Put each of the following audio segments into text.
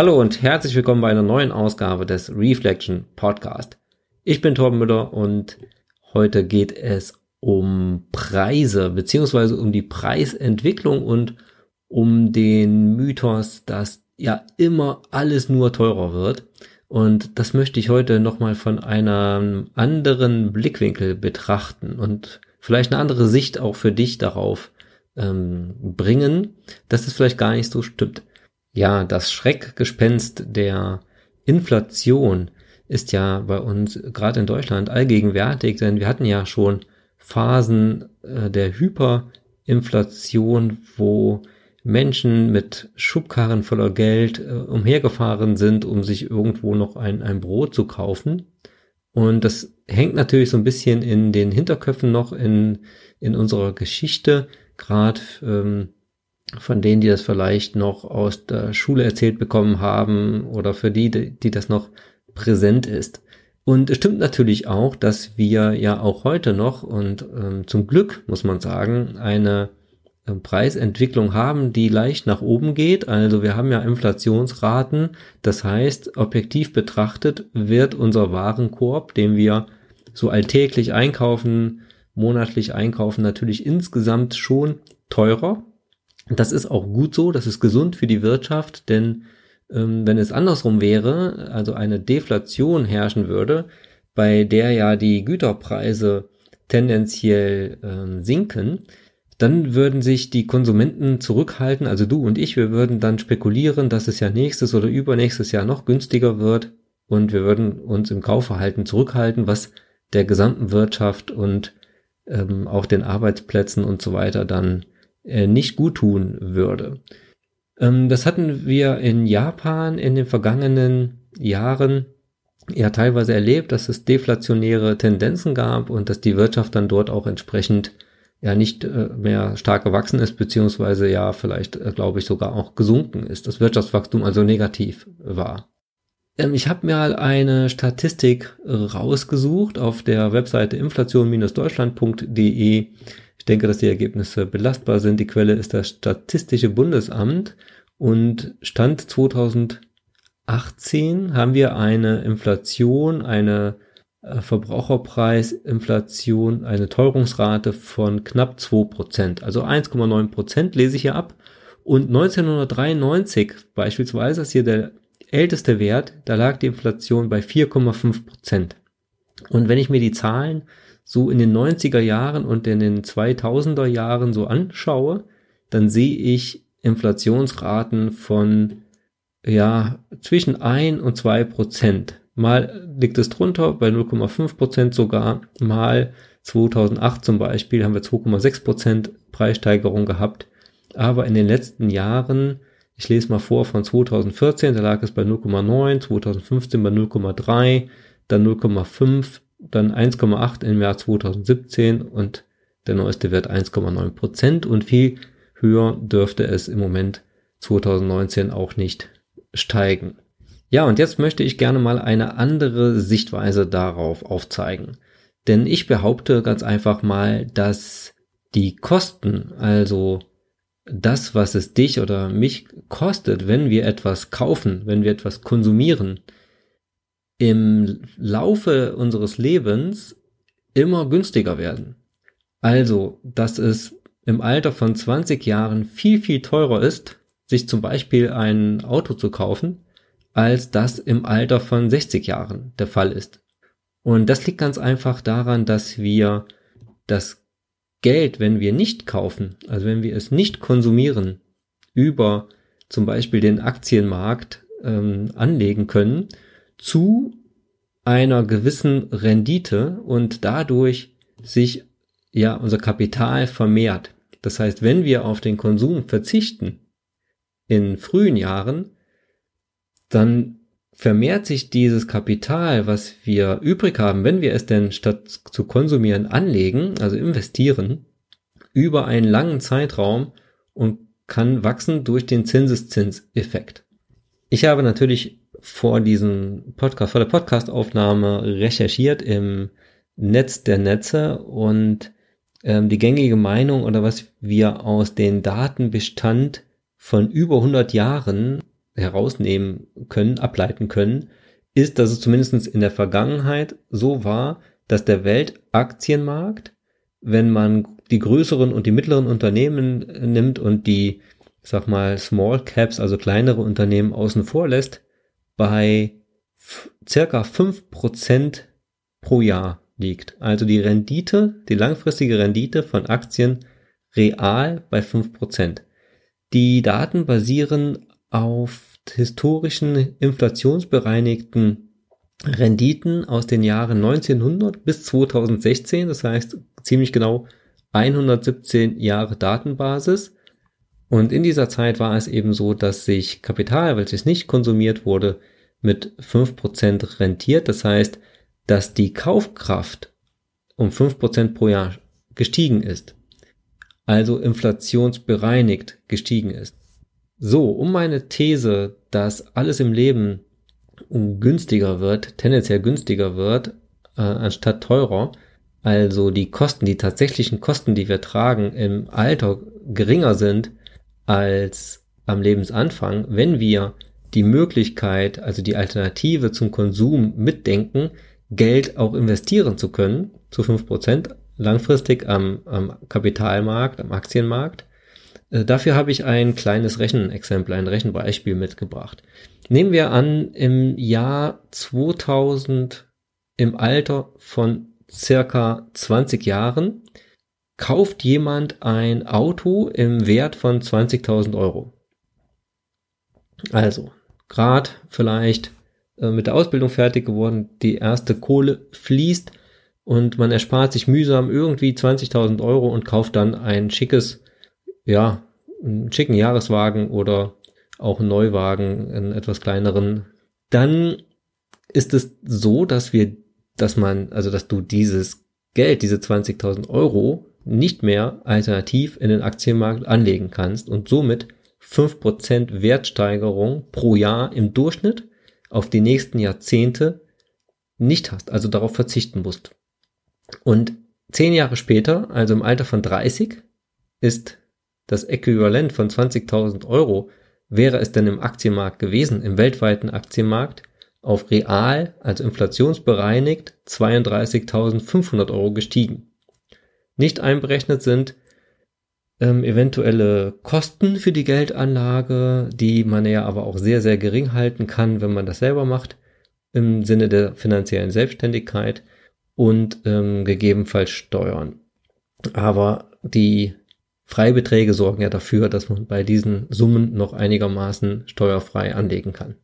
Hallo und herzlich willkommen bei einer neuen Ausgabe des Reflection Podcast. Ich bin Torben Müller und heute geht es um Preise beziehungsweise um die Preisentwicklung und um den Mythos, dass ja immer alles nur teurer wird. Und das möchte ich heute nochmal von einem anderen Blickwinkel betrachten und vielleicht eine andere Sicht auch für dich darauf ähm, bringen, dass es vielleicht gar nicht so stimmt ja, das Schreckgespenst der Inflation ist ja bei uns gerade in Deutschland allgegenwärtig, denn wir hatten ja schon Phasen äh, der Hyperinflation, wo Menschen mit Schubkarren voller Geld äh, umhergefahren sind, um sich irgendwo noch ein, ein Brot zu kaufen. Und das hängt natürlich so ein bisschen in den Hinterköpfen noch in, in unserer Geschichte, gerade ähm, von denen, die das vielleicht noch aus der Schule erzählt bekommen haben oder für die, die das noch präsent ist. Und es stimmt natürlich auch, dass wir ja auch heute noch und ähm, zum Glück muss man sagen, eine äh, Preisentwicklung haben, die leicht nach oben geht. Also wir haben ja Inflationsraten. Das heißt, objektiv betrachtet wird unser Warenkorb, den wir so alltäglich einkaufen, monatlich einkaufen, natürlich insgesamt schon teurer. Das ist auch gut so, das ist gesund für die Wirtschaft, denn ähm, wenn es andersrum wäre, also eine Deflation herrschen würde, bei der ja die Güterpreise tendenziell ähm, sinken, dann würden sich die Konsumenten zurückhalten, also du und ich, wir würden dann spekulieren, dass es ja nächstes oder übernächstes Jahr noch günstiger wird und wir würden uns im Kaufverhalten zurückhalten, was der gesamten Wirtschaft und ähm, auch den Arbeitsplätzen und so weiter dann äh, nicht gut tun würde. Ähm, das hatten wir in Japan in den vergangenen Jahren ja teilweise erlebt, dass es deflationäre Tendenzen gab und dass die Wirtschaft dann dort auch entsprechend ja nicht äh, mehr stark gewachsen ist, beziehungsweise ja vielleicht, äh, glaube ich, sogar auch gesunken ist. Das Wirtschaftswachstum also negativ war. Ähm, ich habe mir eine Statistik rausgesucht auf der Webseite inflation-deutschland.de ich denke, dass die Ergebnisse belastbar sind. Die Quelle ist das Statistische Bundesamt und Stand 2018 haben wir eine Inflation, eine äh, Verbraucherpreisinflation, eine Teuerungsrate von knapp 2%, also 1,9% lese ich hier ab. Und 1993 beispielsweise, ist hier der älteste Wert, da lag die Inflation bei 4,5%. Und wenn ich mir die Zahlen so in den 90er Jahren und in den 2000er Jahren so anschaue, dann sehe ich Inflationsraten von ja zwischen ein und zwei Prozent. Mal liegt es drunter, bei 0,5 Prozent sogar. Mal 2008 zum Beispiel haben wir 2,6 Prozent Preissteigerung gehabt. Aber in den letzten Jahren, ich lese mal vor, von 2014, da lag es bei 0,9, 2015 bei 0,3, dann 0,5, dann 1,8 im Jahr 2017 und der neueste Wert 1,9 Prozent und viel höher dürfte es im Moment 2019 auch nicht steigen. Ja, und jetzt möchte ich gerne mal eine andere Sichtweise darauf aufzeigen. Denn ich behaupte ganz einfach mal, dass die Kosten, also das, was es dich oder mich kostet, wenn wir etwas kaufen, wenn wir etwas konsumieren, im Laufe unseres Lebens immer günstiger werden. Also, dass es im Alter von 20 Jahren viel, viel teurer ist, sich zum Beispiel ein Auto zu kaufen, als das im Alter von 60 Jahren der Fall ist. Und das liegt ganz einfach daran, dass wir das Geld, wenn wir nicht kaufen, also wenn wir es nicht konsumieren, über zum Beispiel den Aktienmarkt ähm, anlegen können zu einer gewissen Rendite und dadurch sich ja unser Kapital vermehrt. Das heißt, wenn wir auf den Konsum verzichten in frühen Jahren, dann vermehrt sich dieses Kapital, was wir übrig haben, wenn wir es denn statt zu konsumieren anlegen, also investieren, über einen langen Zeitraum und kann wachsen durch den Zinseszinseffekt. Ich habe natürlich vor diesem Podcast, vor der Podcastaufnahme recherchiert im Netz der Netze und ähm, die gängige Meinung oder was wir aus den Datenbestand von über 100 Jahren herausnehmen können, ableiten können, ist, dass es zumindest in der Vergangenheit so war, dass der Weltaktienmarkt, wenn man die größeren und die mittleren Unternehmen nimmt und die, sag mal, Small Caps, also kleinere Unternehmen außen vor lässt, bei circa fünf Prozent pro Jahr liegt. Also die Rendite, die langfristige Rendite von Aktien real bei fünf Prozent. Die Daten basieren auf historischen inflationsbereinigten Renditen aus den Jahren 1900 bis 2016, das heißt ziemlich genau 117 Jahre Datenbasis. Und in dieser Zeit war es eben so, dass sich Kapital, welches nicht konsumiert wurde, mit 5% rentiert. Das heißt, dass die Kaufkraft um 5% pro Jahr gestiegen ist. Also inflationsbereinigt gestiegen ist. So, um meine These, dass alles im Leben günstiger wird, tendenziell günstiger wird, äh, anstatt teurer, also die Kosten, die tatsächlichen Kosten, die wir tragen im Alter geringer sind als am Lebensanfang, wenn wir die Möglichkeit, also die Alternative zum Konsum mitdenken, Geld auch investieren zu können, zu fünf Prozent langfristig am, am Kapitalmarkt, am Aktienmarkt. Äh, dafür habe ich ein kleines Rechenexempel, ein Rechenbeispiel mitgebracht. Nehmen wir an, im Jahr 2000 im Alter von circa 20 Jahren kauft jemand ein Auto im Wert von 20.000 Euro. Also, grad vielleicht äh, mit der Ausbildung fertig geworden, die erste Kohle fließt und man erspart sich mühsam irgendwie 20.000 Euro und kauft dann ein schickes, ja, einen schicken Jahreswagen oder auch einen Neuwagen, einen etwas kleineren, dann ist es so, dass wir, dass man, also dass du dieses Geld, diese 20.000 Euro nicht mehr alternativ in den Aktienmarkt anlegen kannst und somit 5% Wertsteigerung pro Jahr im Durchschnitt auf die nächsten Jahrzehnte nicht hast, also darauf verzichten musst. Und zehn Jahre später, also im Alter von 30, ist das Äquivalent von 20.000 Euro wäre es denn im Aktienmarkt gewesen, im weltweiten Aktienmarkt, auf real, also inflationsbereinigt, 32.500 Euro gestiegen. Nicht einberechnet sind ähm, eventuelle Kosten für die Geldanlage, die man ja aber auch sehr, sehr gering halten kann, wenn man das selber macht, im Sinne der finanziellen Selbstständigkeit und ähm, gegebenenfalls Steuern. Aber die Freibeträge sorgen ja dafür, dass man bei diesen Summen noch einigermaßen steuerfrei anlegen kann.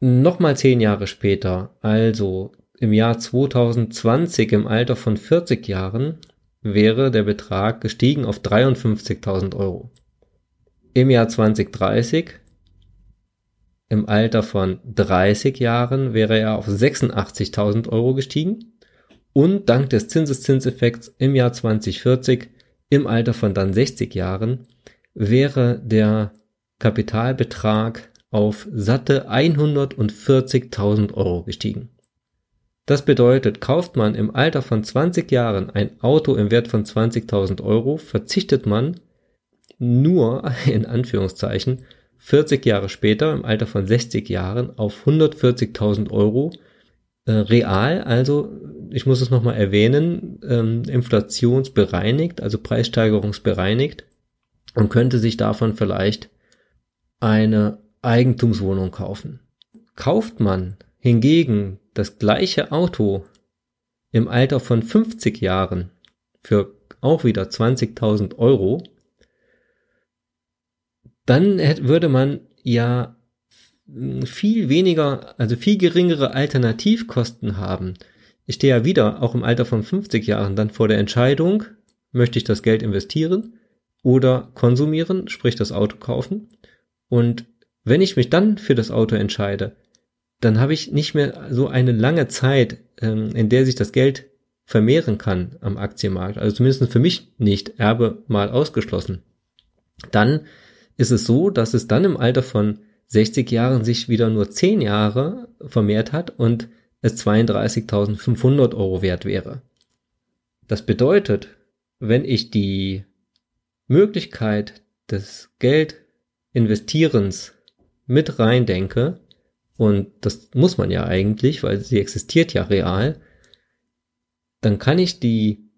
Nochmal zehn Jahre später, also im Jahr 2020 im Alter von 40 Jahren, wäre der Betrag gestiegen auf 53.000 Euro. Im Jahr 2030, im Alter von 30 Jahren, wäre er auf 86.000 Euro gestiegen und dank des Zinseszinseffekts im Jahr 2040 im Alter von dann 60 Jahren wäre der Kapitalbetrag auf satte 140.000 Euro gestiegen. Das bedeutet, kauft man im Alter von 20 Jahren ein Auto im Wert von 20.000 Euro, verzichtet man nur, in Anführungszeichen, 40 Jahre später, im Alter von 60 Jahren, auf 140.000 Euro äh, real, also ich muss es nochmal erwähnen, ähm, inflationsbereinigt, also preissteigerungsbereinigt und könnte sich davon vielleicht eine Eigentumswohnung kaufen. Kauft man hingegen das gleiche Auto im Alter von 50 Jahren für auch wieder 20.000 Euro, dann würde man ja viel weniger, also viel geringere Alternativkosten haben. Ich stehe ja wieder, auch im Alter von 50 Jahren, dann vor der Entscheidung, möchte ich das Geld investieren oder konsumieren, sprich das Auto kaufen. Und wenn ich mich dann für das Auto entscheide, dann habe ich nicht mehr so eine lange Zeit, ähm, in der sich das Geld vermehren kann am Aktienmarkt. Also zumindest für mich nicht, Erbe mal ausgeschlossen. Dann ist es so, dass es dann im Alter von 60 Jahren sich wieder nur 10 Jahre vermehrt hat und es 32.500 Euro wert wäre. Das bedeutet, wenn ich die Möglichkeit, das Geld Investierens mit rein denke, und das muss man ja eigentlich, weil sie existiert ja real, dann kann ich die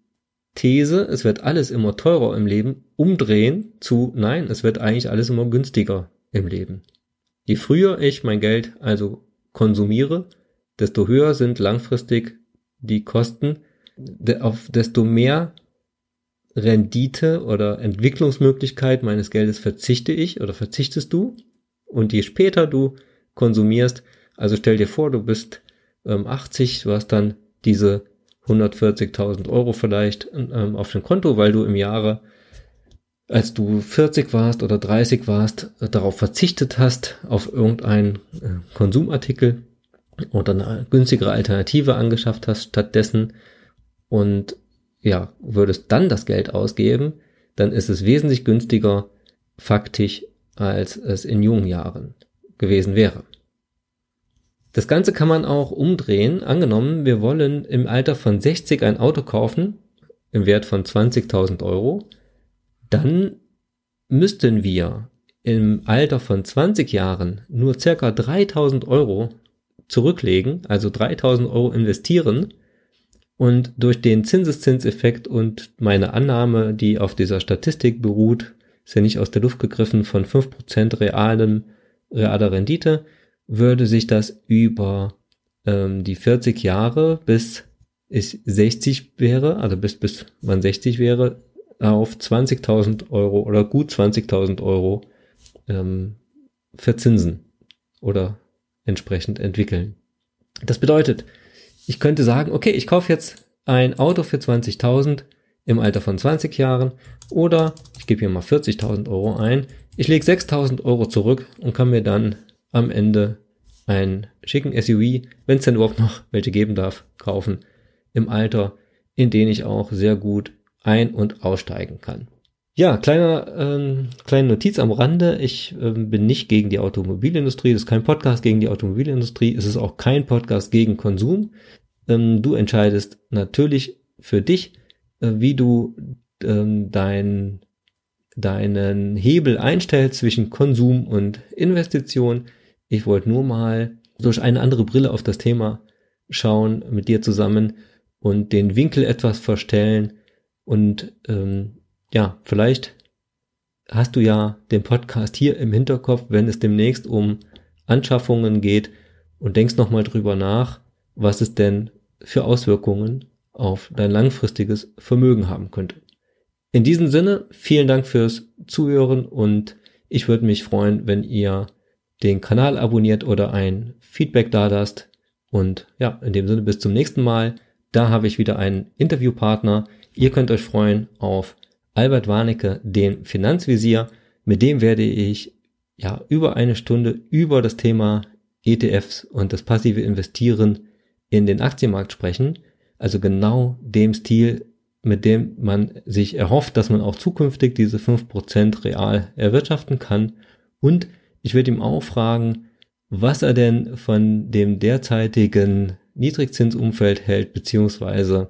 These, es wird alles immer teurer im Leben, umdrehen zu, nein, es wird eigentlich alles immer günstiger im Leben. Je früher ich mein Geld also konsumiere, desto höher sind langfristig die Kosten, auf desto mehr Rendite oder Entwicklungsmöglichkeit meines Geldes verzichte ich oder verzichtest du. Und je später du konsumierst, also stell dir vor, du bist ähm, 80, du hast dann diese 140.000 Euro vielleicht ähm, auf dem Konto, weil du im Jahre, als du 40 warst oder 30 warst, äh, darauf verzichtet hast, auf irgendeinen äh, Konsumartikel oder eine günstigere Alternative angeschafft hast stattdessen und ja, würdest dann das Geld ausgeben, dann ist es wesentlich günstiger faktisch, als es in jungen Jahren gewesen wäre. Das Ganze kann man auch umdrehen. Angenommen, wir wollen im Alter von 60 ein Auto kaufen, im Wert von 20.000 Euro, dann müssten wir im Alter von 20 Jahren nur circa 3.000 Euro zurücklegen, also 3.000 Euro investieren und durch den Zinseszinseffekt und meine Annahme, die auf dieser Statistik beruht, ist ja nicht aus der Luft gegriffen, von 5% realem, realer Rendite, würde sich das über ähm, die 40 Jahre bis ich 60 wäre, also bis, bis man 60 wäre, auf 20.000 Euro oder gut 20.000 Euro ähm, verzinsen oder entsprechend entwickeln. Das bedeutet, ich könnte sagen, okay, ich kaufe jetzt ein Auto für 20.000 im Alter von 20 Jahren oder ich gebe hier mal 40.000 Euro ein. Ich lege 6.000 Euro zurück und kann mir dann am Ende einen schicken SUV, wenn es denn überhaupt noch welche geben darf, kaufen im Alter, in den ich auch sehr gut ein- und aussteigen kann. Ja, kleiner, ähm, kleine Notiz am Rande. Ich ähm, bin nicht gegen die Automobilindustrie. Das ist kein Podcast gegen die Automobilindustrie. Es ist auch kein Podcast gegen Konsum. Ähm, du entscheidest natürlich für dich, wie du ähm, dein, deinen Hebel einstellst zwischen Konsum und Investition. Ich wollte nur mal durch eine andere Brille auf das Thema schauen mit dir zusammen und den Winkel etwas verstellen und ähm, ja, vielleicht hast du ja den Podcast hier im Hinterkopf, wenn es demnächst um Anschaffungen geht und denkst nochmal drüber nach, was es denn für Auswirkungen auf dein langfristiges Vermögen haben könnte. In diesem Sinne, vielen Dank fürs Zuhören und ich würde mich freuen, wenn ihr den Kanal abonniert oder ein Feedback da lasst. Und ja, in dem Sinne bis zum nächsten Mal. Da habe ich wieder einen Interviewpartner. Ihr könnt euch freuen auf Albert Warnecke, den Finanzvisier. Mit dem werde ich ja über eine Stunde über das Thema ETFs und das passive Investieren in den Aktienmarkt sprechen. Also genau dem Stil, mit dem man sich erhofft, dass man auch zukünftig diese fünf Prozent real erwirtschaften kann. Und ich werde ihm auch fragen, was er denn von dem derzeitigen Niedrigzinsumfeld hält, beziehungsweise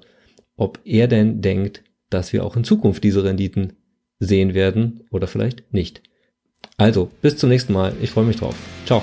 ob er denn denkt, dass wir auch in Zukunft diese Renditen sehen werden oder vielleicht nicht. Also, bis zum nächsten Mal. Ich freue mich drauf. Ciao.